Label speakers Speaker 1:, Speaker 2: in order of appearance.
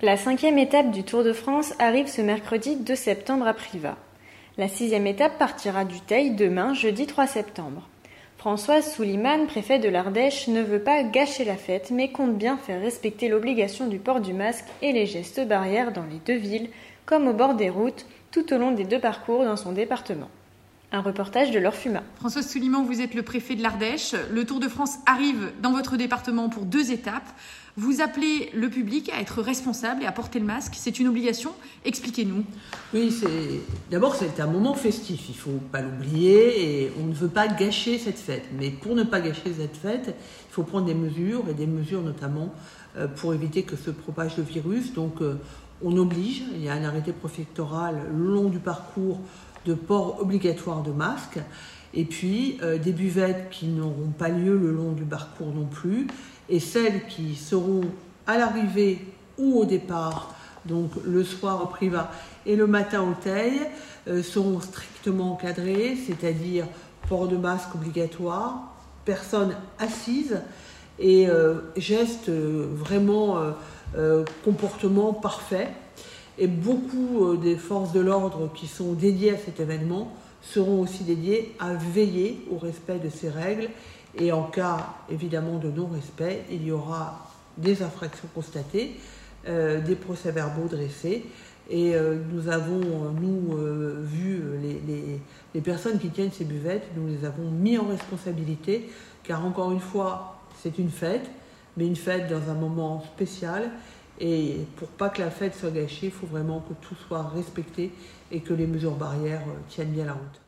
Speaker 1: La cinquième étape du Tour de France arrive ce mercredi 2 septembre à Privas. La sixième étape partira du Teil demain, jeudi 3 septembre. Françoise Souliman, préfet de l'Ardèche, ne veut pas gâcher la fête, mais compte bien faire respecter l'obligation du port du masque et les gestes barrières dans les deux villes, comme au bord des routes, tout au long des deux parcours dans son département. Un reportage de Fuma.
Speaker 2: Françoise Souliman, vous êtes le préfet de l'Ardèche. Le Tour de France arrive dans votre département pour deux étapes. Vous appelez le public à être responsable et à porter le masque. C'est une obligation. Expliquez-nous.
Speaker 3: Oui, c'est d'abord c'est un moment festif. Il faut pas l'oublier et on ne veut pas gâcher cette fête. Mais pour ne pas gâcher cette fête, il faut prendre des mesures et des mesures notamment euh, pour éviter que se propage le virus. Donc euh, on oblige. Il y a un arrêté préfectoral le long du parcours de port obligatoire de masque. Et puis euh, des buvettes qui n'auront pas lieu le long du parcours non plus et celles qui seront à l'arrivée ou au départ, donc le soir au privat et le matin au taille, euh, seront strictement encadrées, c'est-à-dire port de masque obligatoire, personnes assises et euh, gestes euh, vraiment comportement parfait. Et beaucoup des forces de l'ordre qui sont dédiées à cet événement seront aussi dédiées à veiller au respect de ces règles et en cas évidemment de non-respect, il y aura des infractions constatées, euh, des procès-verbaux dressés. Et euh, nous avons, nous, euh, vu les, personnes qui tiennent ces buvettes, nous les avons mis en responsabilité, car encore une fois, c'est une fête, mais une fête dans un moment spécial. Et pour pas que la fête soit gâchée, il faut vraiment que tout soit respecté et que les mesures barrières tiennent bien la route.